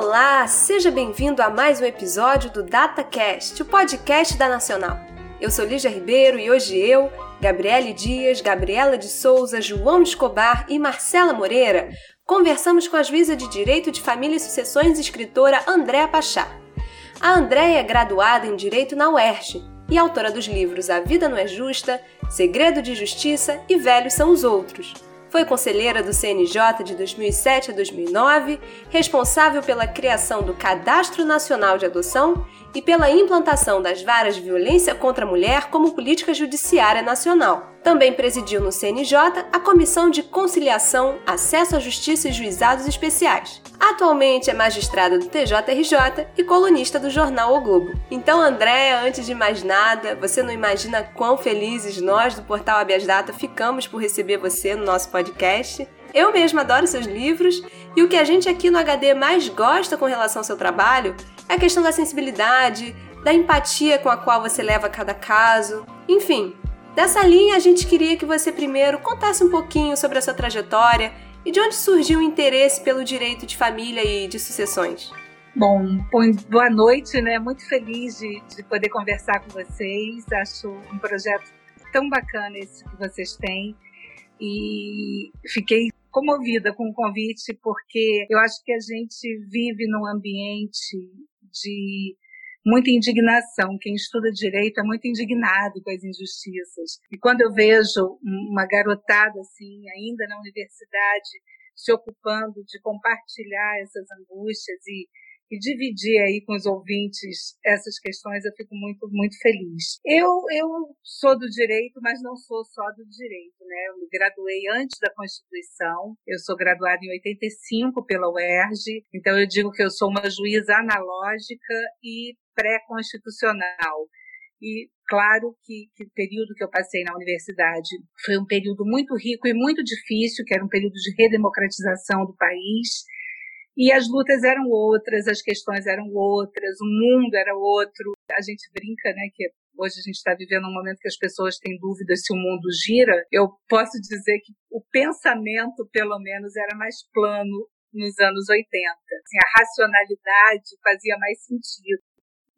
Olá, seja bem-vindo a mais um episódio do DataCast, o podcast da Nacional. Eu sou Lígia Ribeiro e hoje eu, Gabriele Dias, Gabriela de Souza, João Escobar e Marcela Moreira conversamos com a juíza de Direito de Família e Sucessões escritora Andréa Pachá. A Andréa é graduada em Direito na UERJ e autora dos livros A Vida Não é Justa, Segredo de Justiça e Velhos São os Outros foi conselheira do CNJ de 2007 a 2009, responsável pela criação do Cadastro Nacional de Adoção e pela implantação das varas de violência contra a mulher como política judiciária nacional. Também presidiu no CNJ a Comissão de Conciliação, Acesso à Justiça e Juizados Especiais. Atualmente é magistrada do TJRJ e colunista do jornal O Globo. Então, Andréa, antes de mais nada, você não imagina quão felizes nós do portal Habeas Data ficamos por receber você no nosso podcast. Eu mesma adoro seus livros e o que a gente aqui no HD mais gosta com relação ao seu trabalho é a questão da sensibilidade, da empatia com a qual você leva cada caso. Enfim, dessa linha a gente queria que você primeiro contasse um pouquinho sobre a sua trajetória e de onde surgiu o interesse pelo direito de família e de sucessões. Bom, boa noite, né? Muito feliz de, de poder conversar com vocês. Acho um projeto tão bacana esse que vocês têm e fiquei comovida com o convite porque eu acho que a gente vive num ambiente de muita indignação. Quem estuda direito é muito indignado com as injustiças. E quando eu vejo uma garotada assim, ainda na universidade, se ocupando de compartilhar essas angústias e e dividir aí com os ouvintes essas questões, eu fico muito, muito feliz. Eu, eu sou do direito, mas não sou só do direito, né? Eu me graduei antes da Constituição, eu sou graduada em 85 pela UERJ, então eu digo que eu sou uma juíza analógica e pré-constitucional. E claro que, que o período que eu passei na universidade foi um período muito rico e muito difícil, que era um período de redemocratização do país, e as lutas eram outras, as questões eram outras, o mundo era outro. A gente brinca, né, que hoje a gente está vivendo um momento que as pessoas têm dúvidas se o mundo gira. Eu posso dizer que o pensamento, pelo menos, era mais plano nos anos 80. Assim, a racionalidade fazia mais sentido.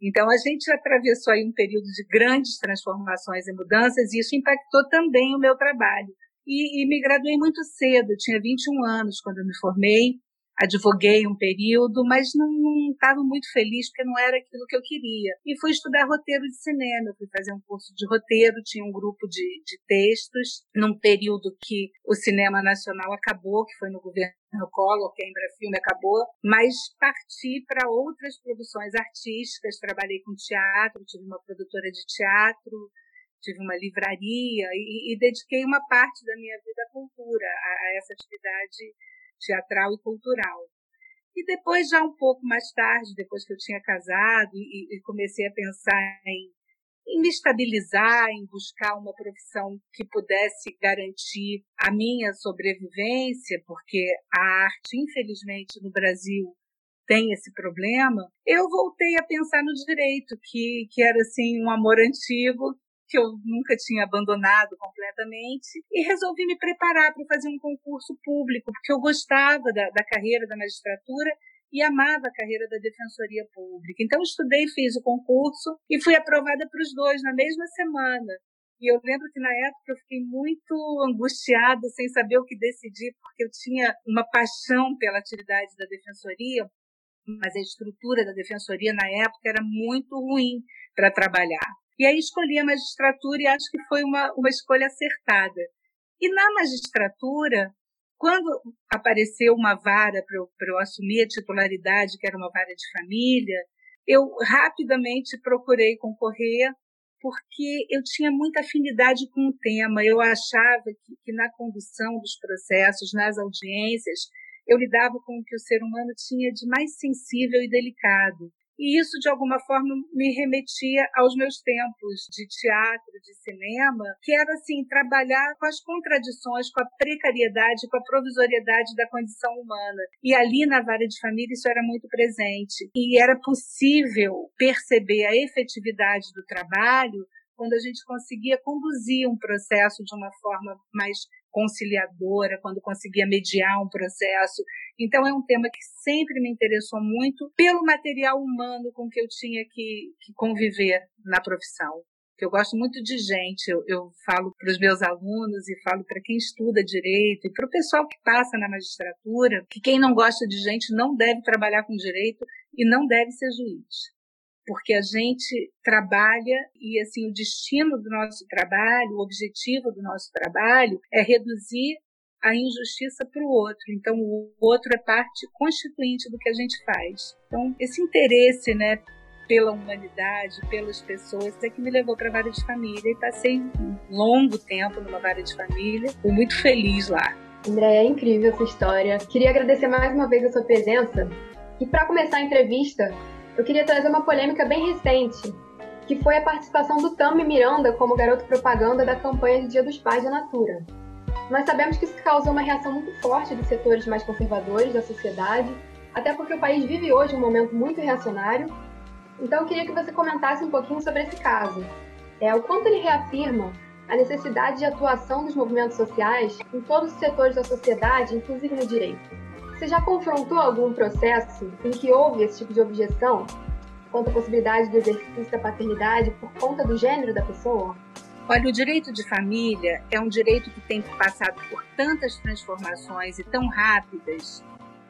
Então, a gente atravessou aí um período de grandes transformações e mudanças, e isso impactou também o meu trabalho. E, e me graduei muito cedo, eu tinha 21 anos quando eu me formei, advoguei um período, mas não estava muito feliz porque não era aquilo que eu queria. E fui estudar roteiro de cinema, fui fazer um curso de roteiro, tinha um grupo de, de textos, num período que o cinema nacional acabou, que foi no governo Collor, que a Embrafilme acabou, mas parti para outras produções artísticas, trabalhei com teatro, tive uma produtora de teatro, tive uma livraria e, e dediquei uma parte da minha vida à cultura, a, a essa atividade teatral e cultural. E depois, já um pouco mais tarde, depois que eu tinha casado e, e comecei a pensar em, em me estabilizar, em buscar uma profissão que pudesse garantir a minha sobrevivência, porque a arte, infelizmente, no Brasil tem esse problema, eu voltei a pensar no direito, que, que era assim um amor antigo que eu nunca tinha abandonado completamente, e resolvi me preparar para fazer um concurso público, porque eu gostava da, da carreira da magistratura e amava a carreira da defensoria pública. Então, estudei, fiz o concurso e fui aprovada para os dois na mesma semana. E eu lembro que na época eu fiquei muito angustiada, sem saber o que decidir, porque eu tinha uma paixão pela atividade da defensoria, mas a estrutura da defensoria na época era muito ruim para trabalhar. E aí escolhi a magistratura e acho que foi uma, uma escolha acertada. E na magistratura, quando apareceu uma vara para eu, eu assumir a titularidade, que era uma vara de família, eu rapidamente procurei concorrer porque eu tinha muita afinidade com o tema. Eu achava que, que, na condução dos processos, nas audiências, eu lidava com o que o ser humano tinha de mais sensível e delicado. E isso, de alguma forma, me remetia aos meus tempos de teatro, de cinema, que era, assim, trabalhar com as contradições, com a precariedade, com a provisoriedade da condição humana. E ali, na vara de família, isso era muito presente. E era possível perceber a efetividade do trabalho quando a gente conseguia conduzir um processo de uma forma mais conciliadora, quando conseguia mediar um processo. Então, é um tema que sempre me interessou muito pelo material humano com que eu tinha que, que conviver na profissão. Eu gosto muito de gente, eu, eu falo para os meus alunos e falo para quem estuda direito e para o pessoal que passa na magistratura que quem não gosta de gente não deve trabalhar com direito e não deve ser juiz porque a gente trabalha e assim o destino do nosso trabalho, o objetivo do nosso trabalho é reduzir a injustiça para o outro. Então o outro é parte constituinte do que a gente faz. Então esse interesse, né, pela humanidade, pelas pessoas, é que me levou para a vara de família e passei um longo tempo numa vara de família. Fui muito feliz lá. André, é incrível essa história. Queria agradecer mais uma vez a sua presença. E para começar a entrevista, eu queria trazer uma polêmica bem recente, que foi a participação do Tami Miranda como garoto propaganda da campanha de Dia dos Pais da Natura. Nós sabemos que isso causou uma reação muito forte dos setores mais conservadores da sociedade, até porque o país vive hoje um momento muito reacionário. Então eu queria que você comentasse um pouquinho sobre esse caso. É, o quanto ele reafirma a necessidade de atuação dos movimentos sociais em todos os setores da sociedade, inclusive no direito. Você já confrontou algum processo em que houve esse tipo de objeção quanto à possibilidade do exercício da paternidade por conta do gênero da pessoa? Olha, o direito de família é um direito que tem passado por tantas transformações e tão rápidas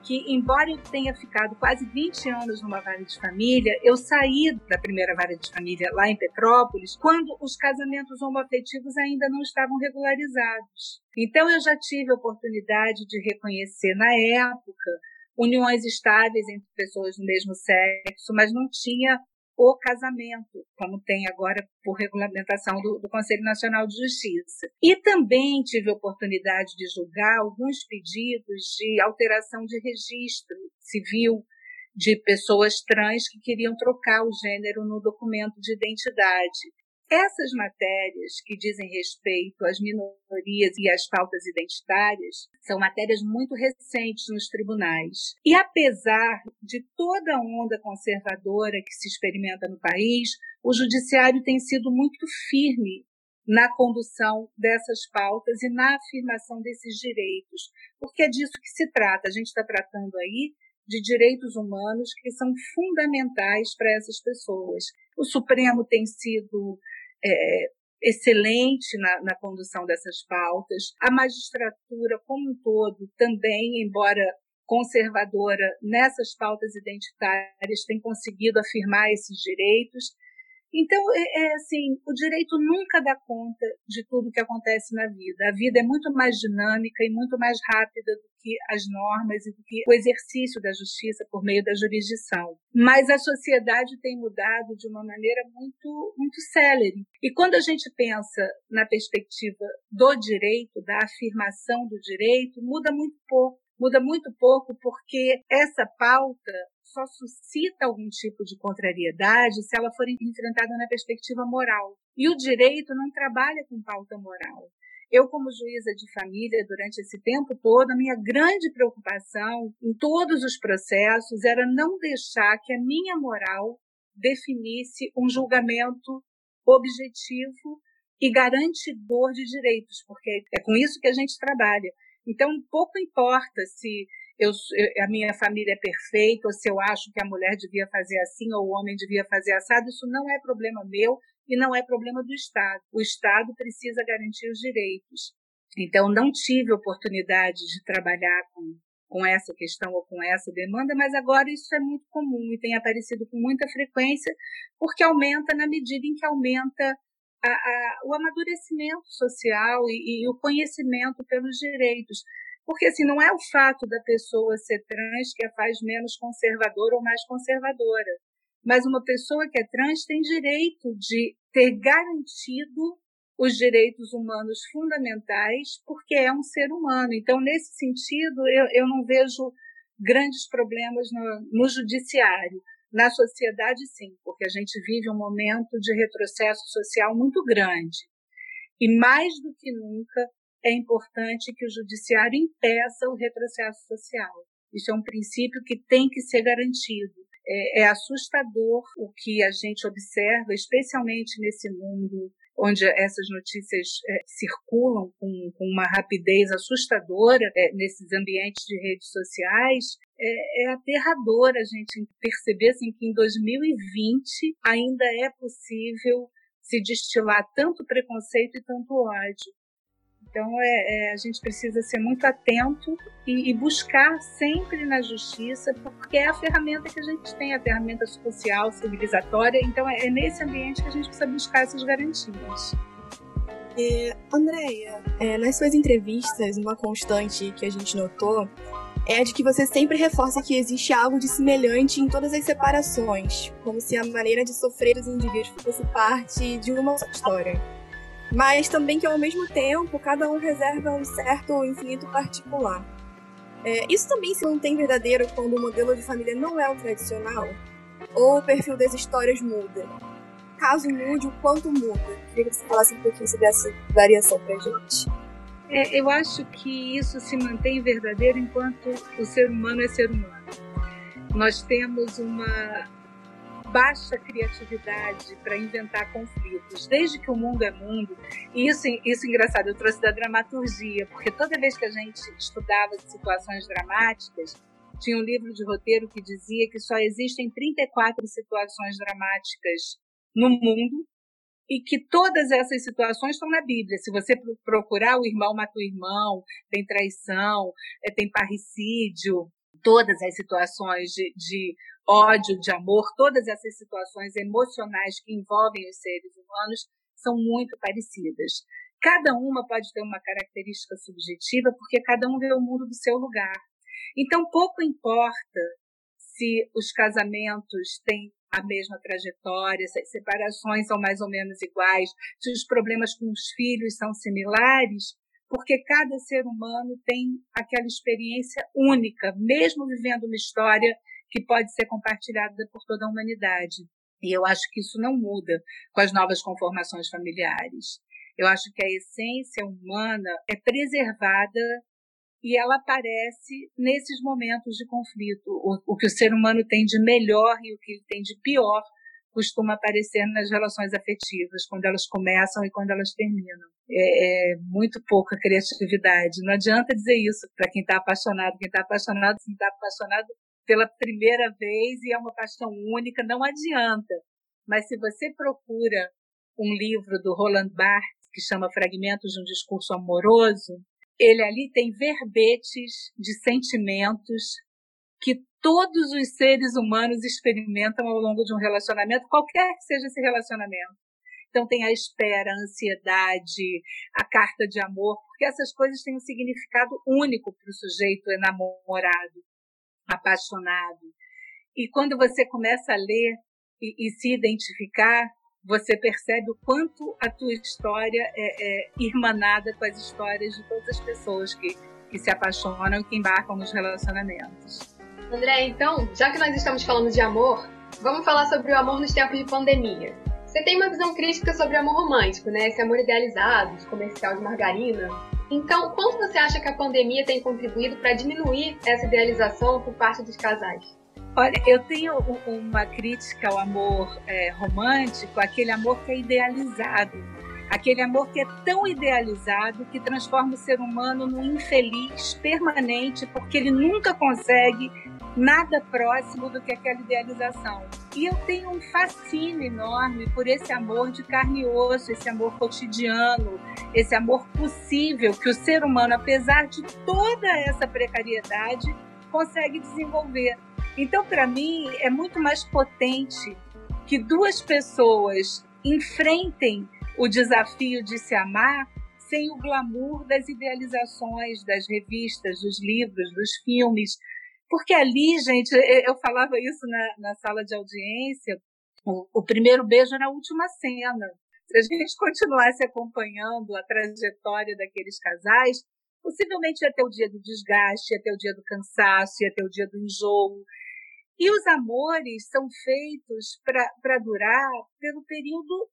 que, embora eu tenha ficado quase 20 anos numa vara de família, eu saí da primeira vara de família lá em Petrópolis quando os casamentos homoafetivos ainda não estavam regularizados. Então eu já tive a oportunidade de reconhecer na época uniões estáveis entre pessoas do mesmo sexo, mas não tinha o casamento, como tem agora por regulamentação do, do, Conselho Nacional de Justiça. E também tive a oportunidade de julgar alguns pedidos de alteração de registro civil de pessoas trans que queriam trocar o gênero no documento de identidade. Essas matérias que dizem respeito às minorias e às pautas identitárias são matérias muito recentes nos tribunais. E apesar de toda a onda conservadora que se experimenta no país, o judiciário tem sido muito firme na condução dessas pautas e na afirmação desses direitos, porque é disso que se trata. A gente está tratando aí de direitos humanos que são fundamentais para essas pessoas. O Supremo tem sido é, excelente na, na condução dessas pautas. A magistratura, como um todo, também, embora conservadora nessas pautas identitárias, tem conseguido afirmar esses direitos. Então, é, é, assim, o direito nunca dá conta de tudo que acontece na vida. A vida é muito mais dinâmica e muito mais rápida do que as normas e do que o exercício da justiça por meio da jurisdição. Mas a sociedade tem mudado de uma maneira muito, muito célere. E quando a gente pensa na perspectiva do direito, da afirmação do direito, muda muito pouco muda muito pouco porque essa pauta só suscita algum tipo de contrariedade se ela for enfrentada na perspectiva moral. E o direito não trabalha com pauta moral. Eu, como juíza de família, durante esse tempo todo, a minha grande preocupação em todos os processos era não deixar que a minha moral definisse um julgamento objetivo e garantidor de direitos, porque é com isso que a gente trabalha. Então, pouco importa se eu, a minha família é perfeita, ou se eu acho que a mulher devia fazer assim ou o homem devia fazer assado, isso não é problema meu e não é problema do Estado. O Estado precisa garantir os direitos. Então, não tive oportunidade de trabalhar com, com essa questão ou com essa demanda, mas agora isso é muito comum e tem aparecido com muita frequência, porque aumenta na medida em que aumenta a, a, o amadurecimento social e, e o conhecimento pelos direitos. Porque assim, não é o fato da pessoa ser trans que a faz menos conservadora ou mais conservadora. Mas uma pessoa que é trans tem direito de ter garantido os direitos humanos fundamentais, porque é um ser humano. Então, nesse sentido, eu, eu não vejo grandes problemas no, no judiciário. Na sociedade, sim, porque a gente vive um momento de retrocesso social muito grande. E mais do que nunca, é importante que o judiciário impeça o retrocesso social. Isso é um princípio que tem que ser garantido. É, é, assustador o que a gente observa, especialmente nesse mundo onde essas notícias é, circulam com, com, uma rapidez assustadora é, nesses ambientes de redes sociais, é, é aterrador a gente perceber assim, que em 2020 ainda é possível se destilar tanto preconceito e tanto ódio. Então, é, é, a gente precisa ser muito atento e, e, buscar sempre na justiça, porque é a ferramenta que a gente tem, a ferramenta social, civilizatória. Então, é, é nesse ambiente que a gente precisa buscar essas garantias. É, Andréia, é, nas suas entrevistas, uma constante que a gente notou é de que você sempre reforça que existe algo de semelhante em todas as separações, como se a maneira de sofrer dos indivíduos fosse parte de uma só história mas também que ao mesmo tempo cada um reserva um certo infinito particular. É, isso também se mantém verdadeiro quando o modelo de família não é o tradicional? Ou o perfil das histórias muda? Caso mude, o quanto muda? Queria que você falasse um pouquinho sobre essa variação pra gente. É, eu acho que isso se mantém verdadeiro enquanto o ser humano é ser humano. Nós temos uma baixa criatividade para inventar conflitos, desde que o mundo é mundo. E isso, isso é engraçado, eu trouxe da dramaturgia, porque toda vez que a gente estudava situações dramáticas, tinha um livro de roteiro que dizia que só existem 34 situações dramáticas no mundo e que todas essas situações estão na Bíblia. Se você procurar, o irmão mata o irmão, tem traição, é, tem parricídio, todas as situações de, de ódio, de amor, todas essas situações emocionais que envolvem os seres humanos são muito parecidas. Cada uma pode ter uma característica subjetiva, porque cada um vê o mundo do seu lugar. Então, pouco importa se os casamentos têm a mesma trajetória, se as separações são mais ou menos iguais, se os problemas com os filhos são similares, porque cada ser humano tem aquela experiência única, mesmo vivendo uma história que pode ser compartilhada por toda a humanidade. E eu acho que isso não muda com as novas conformações familiares. Eu acho que a essência humana é preservada e ela aparece nesses momentos de conflito. O, o, que o ser humano tem de melhor e o que ele tem de pior costuma aparecer nas relações afetivas, quando elas começam e quando elas terminam. É, é muito pouca criatividade. Não adianta dizer isso para quem está apaixonado. Quem está apaixonado, se está apaixonado, pela primeira vez e é uma paixão única, não adianta. Mas se você procura um livro do Roland Barthes que chama Fragmentos de um Discurso Amoroso, ele ali tem verbetes de sentimentos que todos os seres humanos experimentam ao longo de um relacionamento, qualquer que seja esse relacionamento. Então tem a espera, a ansiedade, a carta de amor, porque essas coisas têm um significado único para o sujeito enamorado apaixonado. E quando você começa a ler e, e se identificar, você percebe o quanto a tua história é, é irmanada com as histórias de todas as pessoas que, que se apaixonam e que embarcam nos relacionamentos. André, então, já que nós estamos falando de amor, vamos falar sobre o amor nos tempos de pandemia. Você tem uma visão crítica sobre o amor romântico, né? Esse amor idealizado, de comercial de margarina. Então, quanto você acha que a pandemia tem contribuído para diminuir essa idealização por parte dos casais? Olha, eu tenho uma crítica ao amor é, romântico, aquele amor que é idealizado, aquele amor que é tão idealizado que transforma o ser humano num infeliz permanente, porque ele nunca consegue nada próximo do que aquela idealização. E eu tenho um fascínio enorme por esse amor de carne e osso, esse amor cotidiano, esse amor possível que o ser humano, apesar de toda essa precariedade, consegue desenvolver. Então, para mim, é muito mais potente que duas pessoas enfrentem o desafio de se amar sem o glamour das idealizações, das revistas, dos livros, dos filmes, porque ali, gente, eu falava isso na, na sala de audiência, o, o primeiro beijo era a última cena. Se a gente continuasse acompanhando a trajetória daqueles casais, possivelmente ia ter o dia do desgaste, ia ter o dia do cansaço, ia ter o dia do enjoo. E os amores são feitos para durar pelo período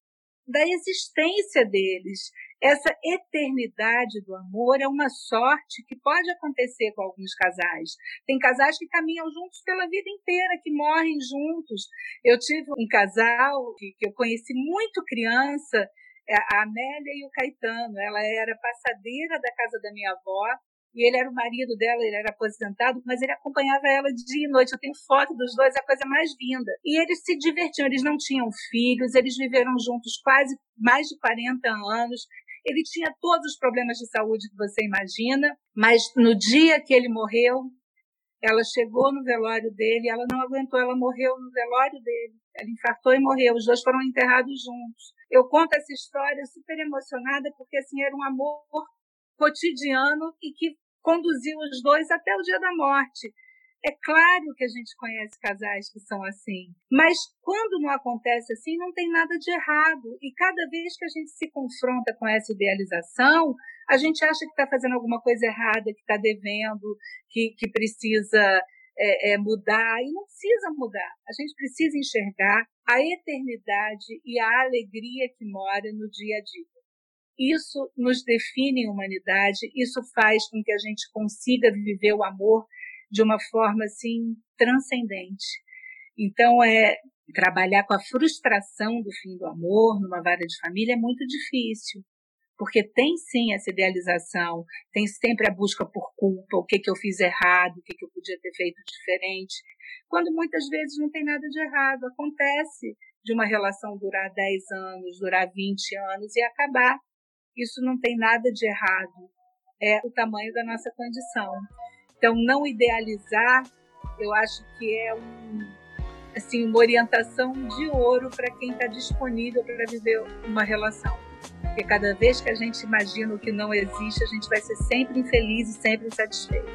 da existência deles. Essa eternidade do amor é uma sorte que pode acontecer com alguns casais. Tem casais que caminham juntos pela vida inteira, que morrem juntos. Eu tive um casal que, que eu conheci muito criança, é a Amélia e o Caetano. Ela era passadeira da casa da minha avó e ele era o marido dela, ele era aposentado, mas ele acompanhava ela dia e noite. Eu tenho foto dos dois, é a coisa mais linda. E eles se divertiam, eles não tinham filhos, eles viveram juntos quase mais de 40 anos. Ele tinha todos os problemas de saúde que você imagina, mas no dia que ele morreu, ela chegou no velório dele, ela não aguentou, ela morreu no velório dele. Ela infartou e morreu. Os dois foram enterrados juntos. Eu conto essa história super emocionada porque assim era um amor cotidiano e que conduziu os dois até o dia da morte. É claro que a gente conhece casais que são assim, mas quando não acontece assim, não tem nada de errado. E cada vez que a gente se confronta com essa idealização, a gente acha que está fazendo alguma coisa errada, que está devendo, que, que precisa é, é, mudar. E não precisa mudar. A gente precisa enxergar a eternidade e a alegria que mora no dia a dia. Isso nos define em humanidade, isso faz com que a gente consiga viver o amor de uma forma assim transcendente. Então é trabalhar com a frustração do fim do amor numa vara de família é muito difícil, porque tem sim essa idealização, tem sempre a busca por culpa, o que que eu fiz errado, o que que eu podia ter feito diferente, quando muitas vezes não tem nada de errado, acontece de uma relação durar 10 anos, durar 20 anos e acabar. Isso não tem nada de errado, é o tamanho da nossa condição. Então, não idealizar, eu acho que é um, assim, uma orientação de ouro para quem está disponível para viver uma relação. Porque cada vez que a gente imagina o que não existe, a gente vai ser sempre infeliz e sempre insatisfeito.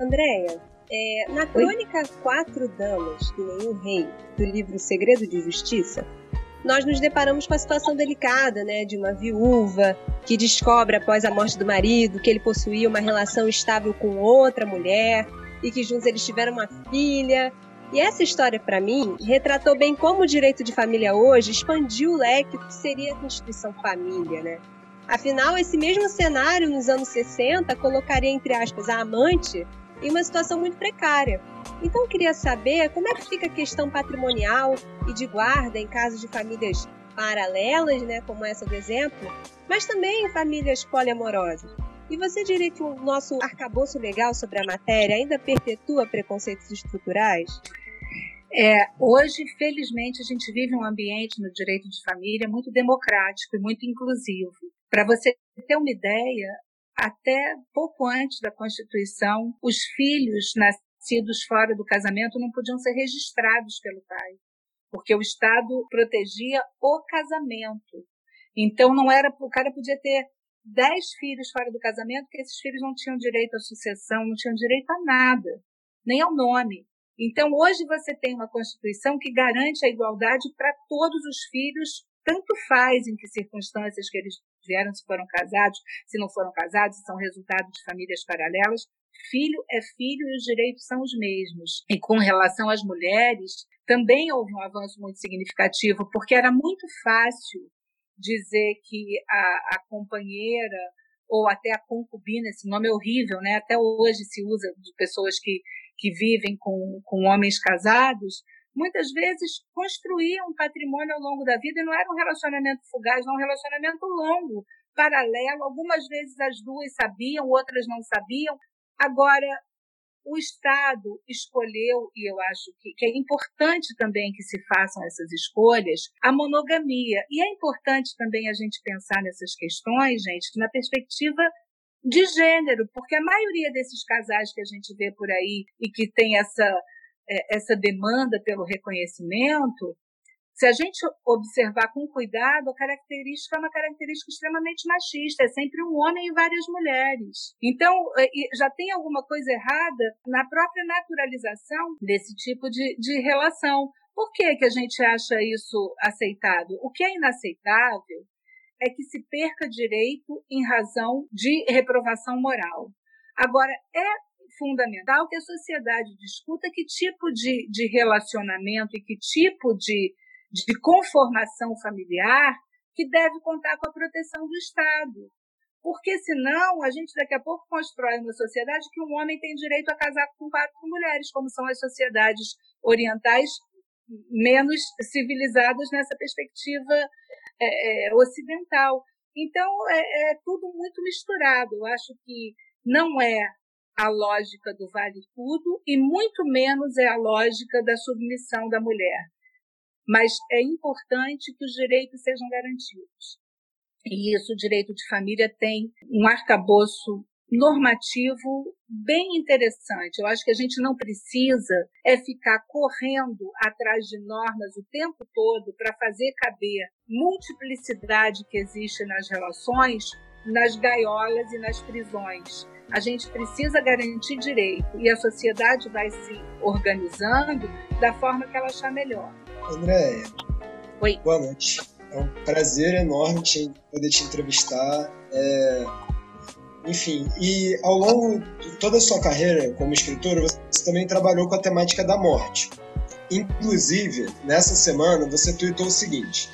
Andréia, é, na crônica Oi? Quatro Damas e Nenhum Rei, do livro Segredo de Justiça, nós nos deparamos com a situação delicada, né, de uma viúva que descobre após a morte do marido que ele possuía uma relação estável com outra mulher e que juntos eles tiveram uma filha. E essa história, para mim, retratou bem como o direito de família hoje expandiu o leque que seria a instituição família, né? Afinal, esse mesmo cenário nos anos 60 colocaria, entre aspas, a amante em uma situação muito precária. Então eu queria saber como é que fica a questão patrimonial e de guarda em casos de famílias paralelas, né, como essa do exemplo, mas também em famílias poliamorosas. E você diria que o nosso arcabouço legal sobre a matéria ainda perpetua preconceitos estruturais? É, hoje, felizmente, a gente vive um ambiente no direito de família muito democrático e muito inclusivo. Para você ter uma ideia, até pouco antes da Constituição, os filhos nascidos fora do casamento não podiam ser registrados pelo pai, porque o Estado protegia o casamento. Então não era o cara podia ter dez filhos fora do casamento, que esses filhos não tinham direito à sucessão, não tinham direito a nada, nem ao nome. Então hoje você tem uma Constituição que garante a igualdade para todos os filhos, tanto faz em que circunstâncias que eles vieram, se foram casados, se não foram casados, são resultado de famílias paralelas. Filho é filho e os direitos são os mesmos. E com relação às mulheres, também houve um avanço muito significativo, porque era muito fácil dizer que a, a companheira ou até a concubina, esse nome é horrível, né? Até hoje se usa de pessoas que, que vivem com, com homens casados, muitas vezes construíam um patrimônio ao longo da vida e não era um relacionamento fugaz, não um relacionamento longo, paralelo. Algumas vezes as duas sabiam, outras não sabiam. Agora, o Estado escolheu, e eu acho que, que, é importante também que se façam essas escolhas, a monogamia. E é importante também a gente pensar nessas questões, gente, na perspectiva de gênero, porque a maioria desses casais que a gente vê por aí e que tem essa essa demanda pelo reconhecimento, se a gente observar com cuidado, a característica é uma característica extremamente machista, é sempre um homem e várias mulheres. Então, é, já tem alguma coisa errada na própria naturalização desse tipo de, de relação. Por que, que a gente acha isso aceitável? O que é inaceitável é que se perca direito em razão de reprovação moral. Agora, é fundamental que a sociedade discuta que tipo de, de relacionamento e que tipo de, de conformação familiar que deve contar com a proteção do Estado. Porque senão a gente daqui a pouco constrói uma sociedade que um homem tem direito a casar com quatro mulheres, como são as sociedades orientais menos civilizadas nessa perspectiva é, é, ocidental. Então, é, é tudo muito misturado. Eu acho que não é a lógica do vale tudo e muito menos é a lógica da submissão da mulher. Mas é importante que os direitos sejam garantidos. E isso, o direito de família tem um arcabouço normativo bem interessante. Eu acho que a gente não precisa é ficar correndo atrás de normas o tempo todo para fazer caber multiplicidade que existe nas relações nas gaiolas e nas prisões. A gente precisa garantir direito e a sociedade vai se organizando da forma que ela achar melhor. Andréia. Oi. Boa noite. É um prazer enorme te, poder te entrevistar. É, enfim, e ao longo de toda a sua carreira como escritora, você também trabalhou com a temática da morte. Inclusive, nessa semana, você tweetou o seguinte: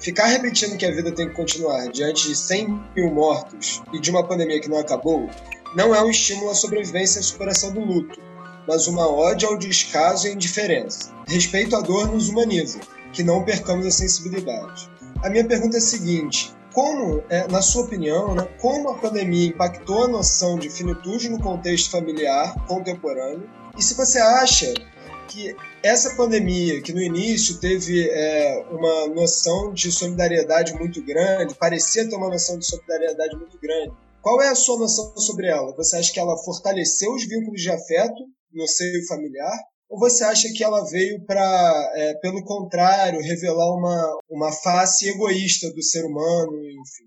Ficar repetindo que a vida tem que continuar diante de 100 mil mortos e de uma pandemia que não acabou não é um estímulo à sobrevivência e à superação do luto, mas uma ode ao descaso e indiferença. Respeito à dor nos humaniza, que não percamos a sensibilidade. A minha pergunta é a seguinte: como, é, na sua opinião, né, como a pandemia impactou a noção de finitude no contexto familiar contemporâneo? E se você acha que essa pandemia, que no início teve é, uma noção de solidariedade muito grande, parecia ter uma noção de solidariedade muito grande, qual é a sua noção sobre ela? Você acha que ela fortaleceu os vínculos de afeto no seio familiar? Ou você acha que ela veio para, é, pelo contrário, revelar uma, uma face egoísta do ser humano, enfim?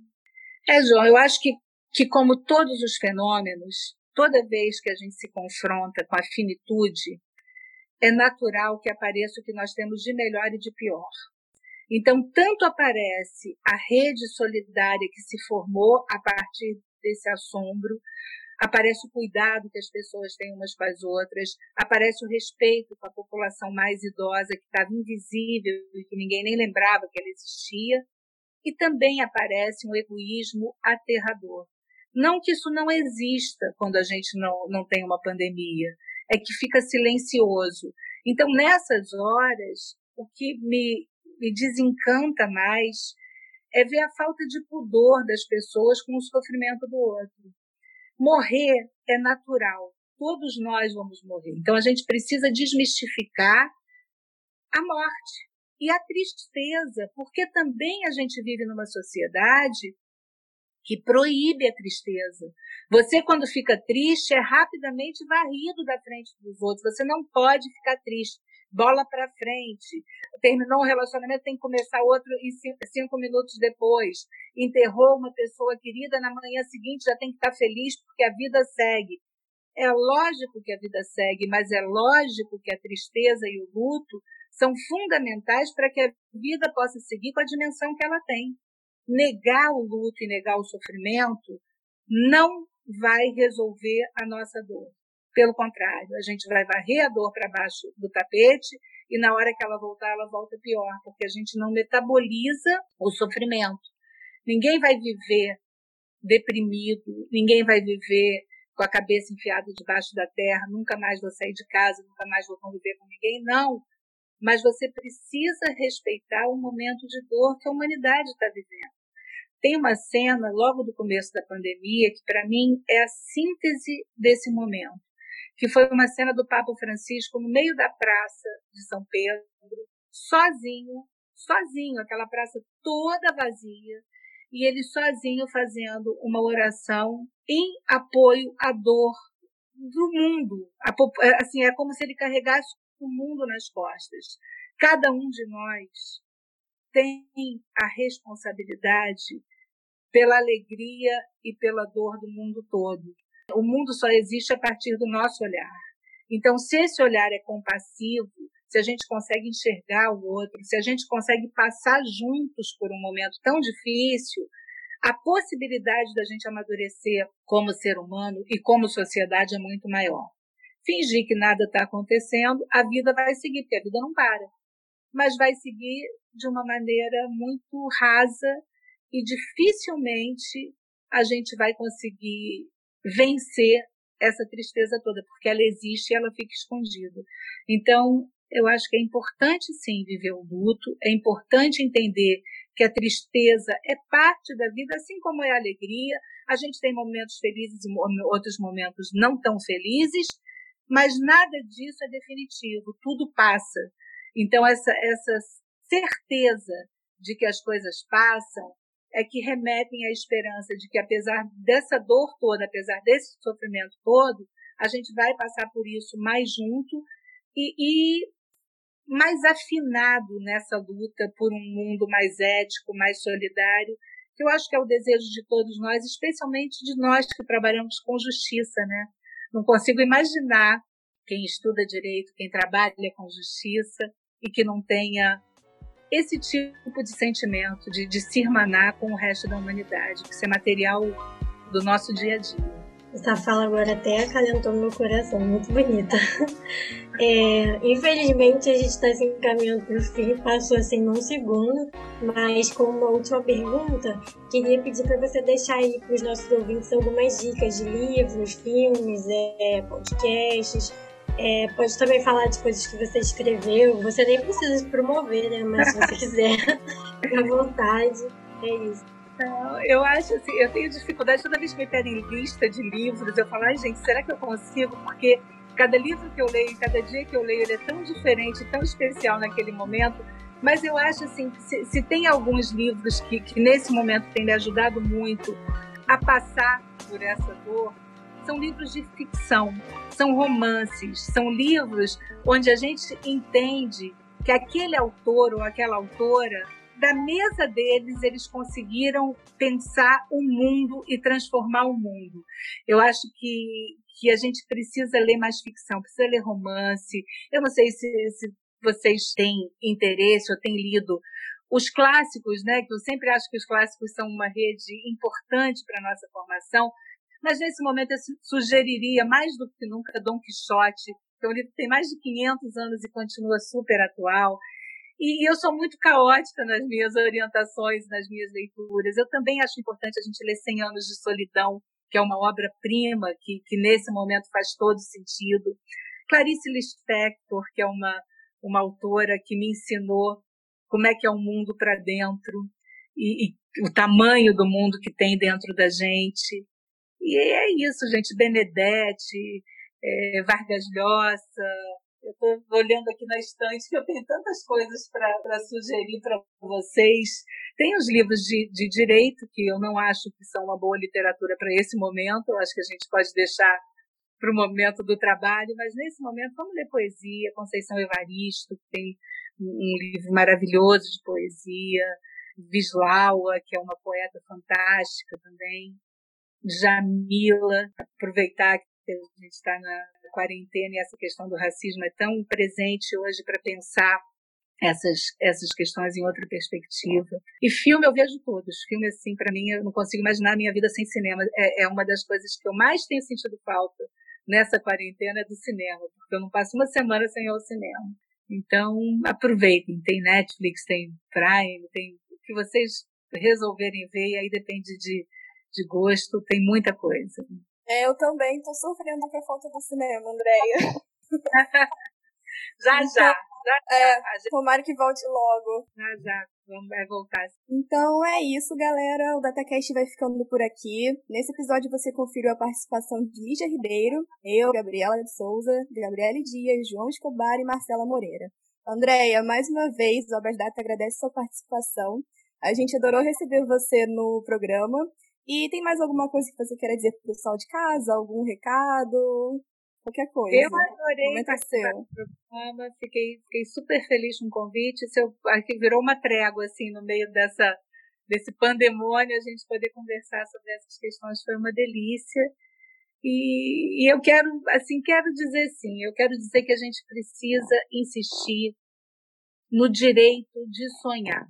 É, João, eu acho que, que como todos os fenômenos, toda vez que a gente se confronta com a finitude, é natural que apareça o que nós temos de melhor e de pior. Então, tanto aparece a rede solidária que se formou a partir desse assombro, aparece o cuidado que as pessoas têm umas com as outras, aparece o respeito com a população mais idosa que estava invisível e que ninguém nem lembrava que ela existia, e também aparece um egoísmo aterrador. Não que isso não exista quando a gente não, não tem uma pandemia, é que fica silencioso. Então, nessas horas, o que me, me desencanta mais é ver a falta de pudor das pessoas com o sofrimento do outro. Morrer é natural. Todos nós vamos morrer. Então a gente precisa desmistificar a morte e a tristeza, porque também a gente vive numa sociedade que proíbe a tristeza. Você, quando fica triste, é rapidamente varrido da frente dos outros. Você não pode ficar triste. Bola para frente. Terminou um relacionamento, tem que começar outro cinco minutos depois. Enterrou uma pessoa querida, na manhã seguinte já tem que estar feliz porque a vida segue. É lógico que a vida segue, mas é lógico que a tristeza e o luto são fundamentais para que a vida possa seguir com a dimensão que ela tem negar o luto e negar o sofrimento não vai resolver a nossa dor. Pelo contrário, a gente vai varrer a dor para baixo do tapete e na hora que ela voltar, ela volta pior, porque a gente não metaboliza o sofrimento. Ninguém vai viver deprimido, ninguém vai viver com a cabeça enfiada debaixo da terra, nunca mais vou sair de casa, nunca mais vou conviver com ninguém. Não, mas você precisa respeitar o momento de dor que a humanidade está vivendo. Tem uma cena logo do começo da pandemia que para mim é a síntese desse momento, que foi uma cena do Papa Francisco no meio da praça de São Pedro, sozinho, sozinho, aquela praça toda vazia, e ele sozinho fazendo uma oração em apoio à dor do mundo. Assim, é como se ele carregasse o mundo nas costas. Cada um de nós tem a responsabilidade pela alegria e pela dor do mundo todo. O mundo só existe a partir do nosso olhar. Então, se esse olhar é compassivo, se a gente consegue enxergar o outro, se a gente consegue passar juntos por um momento tão difícil, a possibilidade da gente amadurecer como ser humano e como sociedade é muito maior. Fingir que nada está acontecendo, a vida vai seguir, porque a vida não para mas vai seguir de uma maneira muito rasa e dificilmente a gente vai conseguir vencer essa tristeza toda, porque ela existe e ela fica escondida. Então, eu acho que é importante sim viver o luto, é importante entender que a tristeza é parte da vida, assim como é a alegria. A gente tem momentos felizes e outros momentos não tão felizes, mas nada disso é definitivo, tudo passa. Então, essa, essa certeza de que as coisas passam é que remetem à esperança de que, apesar dessa dor toda, apesar desse sofrimento todo, a gente vai passar por isso mais junto e, e mais afinado nessa luta por um mundo mais ético, mais solidário, que eu acho que é o desejo de todos nós, especialmente de nós que trabalhamos com justiça, né? Não consigo imaginar quem estuda direito, quem trabalha com justiça e que não tenha esse tipo de sentimento de, de se irmanar com o resto da humanidade, que isso é material do nosso dia a dia. Essa fala agora até acalentou meu coração, muito bonita. É, infelizmente a gente está se encaminhando para o fim, passou assim num segundo, mas com uma última pergunta, queria pedir para você deixar aí para os nossos ouvintes algumas dicas de livros, filmes, é, podcasts. É, pode também falar de coisas que você escreveu. Você nem precisa se promover, né? Mas se você quiser, fica à vontade. É isso. Então, eu acho assim, eu tenho dificuldade toda vez que me pedem lista de livros, eu falo, ai gente, será que eu consigo? Porque cada livro que eu leio, cada dia que eu leio, ele é tão diferente, tão especial naquele momento. Mas eu acho assim, se, se tem alguns livros que, que nesse momento têm me ajudado muito a passar por essa dor, são livros de ficção, são romances, são livros onde a gente entende que aquele autor ou aquela autora da mesa deles, eles conseguiram pensar o mundo e transformar o mundo. Eu acho que, que a gente precisa ler mais ficção, precisa ler romance. Eu não sei se, se vocês têm interesse ou têm lido os clássicos, né? Que eu sempre acho que os clássicos são uma rede importante para a nossa formação. Mas nesse momento eu sugeriria mais do que nunca Dom Quixote, que é um livro que tem mais de 500 anos e continua super atual. E eu sou muito caótica nas minhas orientações, nas minhas leituras. Eu também acho importante a gente ler Cem Anos de Solidão, que é uma obra-prima, que, que nesse momento faz todo sentido. Clarice Lispector, que é uma, uma autora que me ensinou como é que é o mundo para dentro e, e, o tamanho do mundo que tem dentro da gente. E é isso, gente. Benedetti, é, Vargas Llosa, eu estou olhando aqui na estante que eu tenho tantas coisas para sugerir para vocês. Tem os livros de, de direito, que eu não acho que são uma boa literatura para esse momento, eu acho que a gente pode deixar para o momento do trabalho, mas nesse momento vamos ler poesia, Conceição Evaristo, que tem um livro maravilhoso de poesia, Vislaua, que é uma poeta fantástica também, Jamila, aproveitar que a gente está na quarentena e essa questão do racismo é tão presente hoje para pensar essas, essas questões em outra perspectiva. E filme eu vejo todos. Filme, assim, para mim, eu não consigo imaginar a minha vida sem cinema. É, é uma das coisas que eu mais tenho sentido falta nessa quarentena é do cinema, porque eu não passo uma semana sem ir ao cinema. Então, aproveitem. Tem Netflix, tem Prime, tem o que vocês resolverem ver, e aí depende de, de gosto, tem muita coisa. É, eu também tô sofrendo com a falta do cinema, Andréia. já, já. Já, é, já. tomara que volte logo. Já, já. Vamos, voltar. Então é isso, galera. O DataCast vai ficando por aqui. Nesse episódio você conferiu a participação de Lígia Ribeiro, eu, Gabriela de Souza, Gabriele Dias, João Escobar e Marcela Moreira. Andréia, mais uma vez, o Obras Data agradece sua participação. A gente adorou receber você no programa e tem mais alguma coisa que você queira dizer pro pessoal de casa? Algum recado? Qualquer coisa. Eu adorei participar do programa, fiquei, fiquei super feliz com o convite. Seu, aqui virou uma trégua, assim, no meio dessa, desse pandemônio, a gente poder conversar sobre essas questões foi uma delícia. E, e eu quero, assim, quero dizer sim, eu quero dizer que a gente precisa insistir no direito de sonhar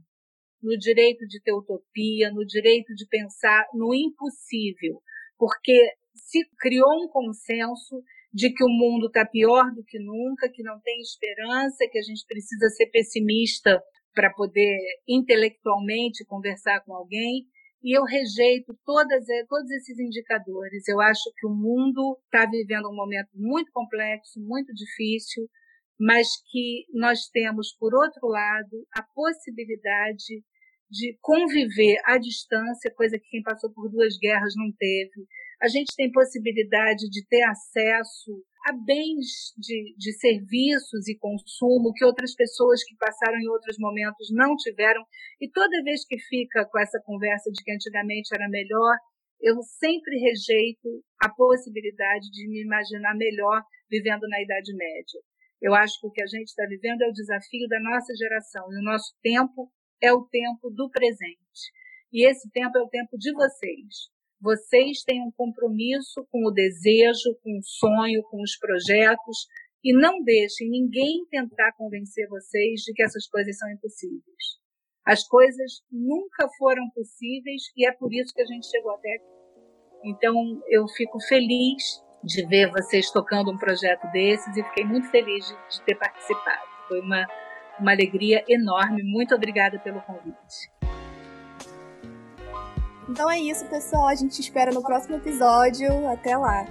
no direito de ter utopia, no direito de pensar no impossível, porque se criou um consenso de que o mundo está pior do que nunca, que não tem esperança, que a gente precisa ser pessimista para poder intelectualmente conversar com alguém. E eu rejeito todas, todos esses indicadores. Eu acho que o mundo está vivendo um momento muito complexo, muito difícil, mas que nós temos, por outro lado, a possibilidade de conviver à distância, coisa que quem passou por duas guerras não teve. A gente tem possibilidade de ter acesso a bens de, de serviços e consumo que outras pessoas que passaram em outros momentos não tiveram. E toda vez que fica com essa conversa de que antigamente era melhor, eu sempre rejeito a possibilidade de me imaginar melhor vivendo na Idade Média. Eu acho que o que a gente está vivendo é o desafio da nossa geração e o nosso tempo é o tempo do presente. E esse tempo é o tempo de vocês. Vocês têm um compromisso com o desejo, com o sonho, com os projetos e não deixem ninguém tentar convencer vocês de que essas coisas são impossíveis. As coisas nunca foram possíveis e é por isso que a gente chegou até aqui. Então, eu fico feliz de ver vocês tocando um projeto desses e fiquei muito feliz de, de ter participado. Foi uma, uma alegria enorme. Muito obrigada pelo convite. Então é isso, pessoal. A gente espera no próximo episódio. Até lá.